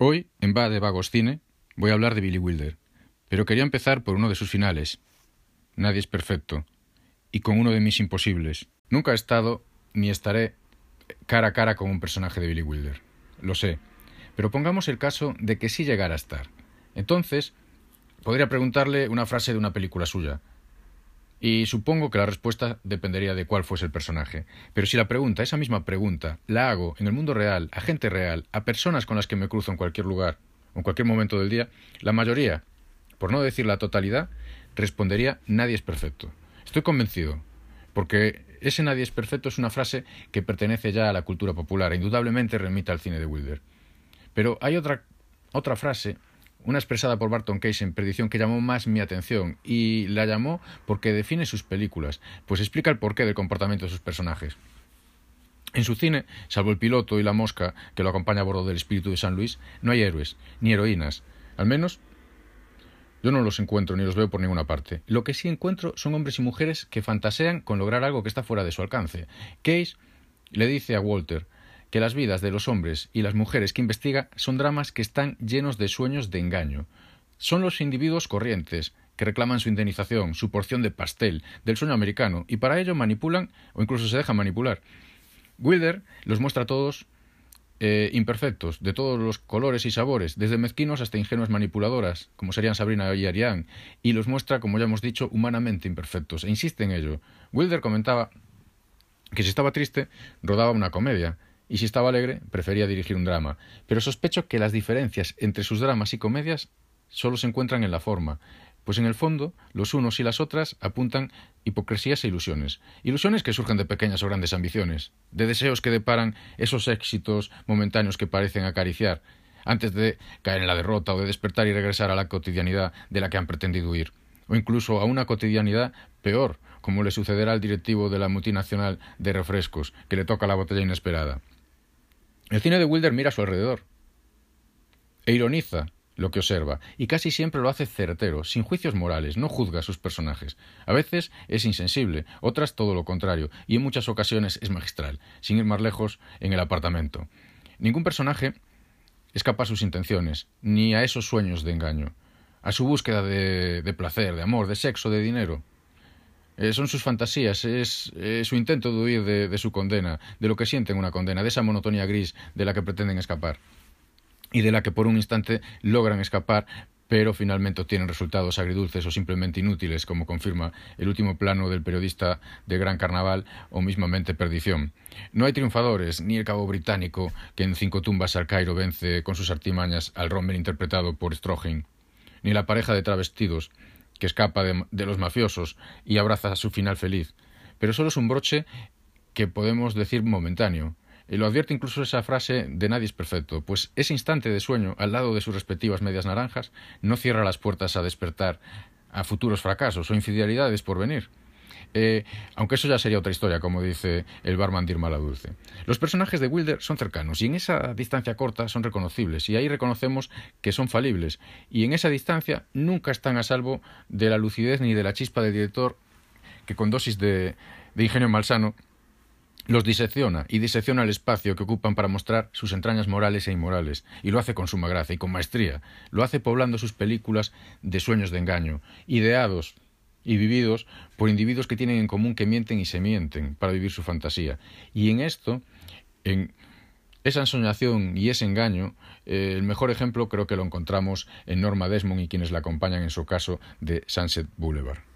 Hoy, en Va de Vagos Cine, voy a hablar de Billy Wilder, pero quería empezar por uno de sus finales. Nadie es perfecto, y con uno de mis imposibles. Nunca he estado ni estaré cara a cara con un personaje de Billy Wilder. Lo sé, pero pongamos el caso de que sí llegara a estar. Entonces, podría preguntarle una frase de una película suya, y supongo que la respuesta dependería de cuál fuese el personaje. Pero si la pregunta, esa misma pregunta, la hago en el mundo real, a gente real, a personas con las que me cruzo en cualquier lugar en cualquier momento del día, la mayoría, por no decir la totalidad, respondería nadie es perfecto. Estoy convencido, porque ese nadie es perfecto es una frase que pertenece ya a la cultura popular, e indudablemente remite al cine de Wilder. Pero hay otra, otra frase una expresada por Barton Case en Perdición que llamó más mi atención, y la llamó porque define sus películas, pues explica el porqué del comportamiento de sus personajes. En su cine, salvo el piloto y la mosca que lo acompaña a bordo del espíritu de San Luis, no hay héroes, ni heroínas. Al menos yo no los encuentro ni los veo por ninguna parte. Lo que sí encuentro son hombres y mujeres que fantasean con lograr algo que está fuera de su alcance. Case le dice a Walter que las vidas de los hombres y las mujeres que investiga son dramas que están llenos de sueños de engaño. Son los individuos corrientes, que reclaman su indemnización, su porción de pastel, del sueño americano, y para ello manipulan o incluso se dejan manipular. Wilder los muestra a todos eh, imperfectos, de todos los colores y sabores, desde mezquinos hasta ingenuas manipuladoras, como serían Sabrina y Ariane, y los muestra, como ya hemos dicho, humanamente imperfectos, e insiste en ello. Wilder comentaba que si estaba triste, rodaba una comedia, y si estaba alegre, prefería dirigir un drama. Pero sospecho que las diferencias entre sus dramas y comedias solo se encuentran en la forma, pues en el fondo los unos y las otras apuntan hipocresías e ilusiones. Ilusiones que surgen de pequeñas o grandes ambiciones, de deseos que deparan esos éxitos momentáneos que parecen acariciar, antes de caer en la derrota o de despertar y regresar a la cotidianidad de la que han pretendido huir, o incluso a una cotidianidad peor, como le sucederá al directivo de la multinacional de refrescos, que le toca la botella inesperada. El cine de Wilder mira a su alrededor e ironiza lo que observa, y casi siempre lo hace certero, sin juicios morales, no juzga a sus personajes. A veces es insensible, otras todo lo contrario, y en muchas ocasiones es magistral, sin ir más lejos en el apartamento. Ningún personaje escapa a sus intenciones, ni a esos sueños de engaño, a su búsqueda de, de placer, de amor, de sexo, de dinero. Eh, son sus fantasías, es su intento de huir de, su condena, de lo que sienten una condena, de esa monotonía gris de la que pretenden escapar y de la que por un instante logran escapar, pero finalmente obtienen resultados agridulces o simplemente inútiles, como confirma el último plano del periodista de Gran Carnaval o mismamente Perdición. No hay triunfadores, ni el cabo británico que en cinco tumbas al Cairo vence con sus artimañas al Rommel interpretado por Stroheim, ni la pareja de travestidos que escapa de, los mafiosos y abraza su final feliz, pero solo es un broche que podemos decir momentáneo. Y lo advierte incluso esa frase de nadie es perfecto, pues ese instante de sueño, al lado de sus respectivas medias naranjas, no cierra las puertas a despertar a futuros fracasos o infidelidades por venir. Eh, aunque eso ya sería otra historia, como dice el barman Dirma la Dulce. Los personajes de Wilder son cercanos y en esa distancia corta son reconocibles y ahí reconocemos que son falibles y en esa distancia nunca están a salvo de la lucidez ni de la chispa del director que con dosis de, de ingenio malsano los disecciona y disecciona el espacio que ocupan para mostrar sus entrañas morales e inmorales, y lo hace con suma gracia y con maestría. Lo hace poblando sus películas de sueños de engaño, ideados y vividos por individuos que tienen en común que mienten y se mienten para vivir su fantasía. Y en esto, en esa ensoñación y ese engaño, eh, el mejor ejemplo creo que lo encontramos en Norma Desmond y quienes la acompañan en su caso de Sunset Boulevard.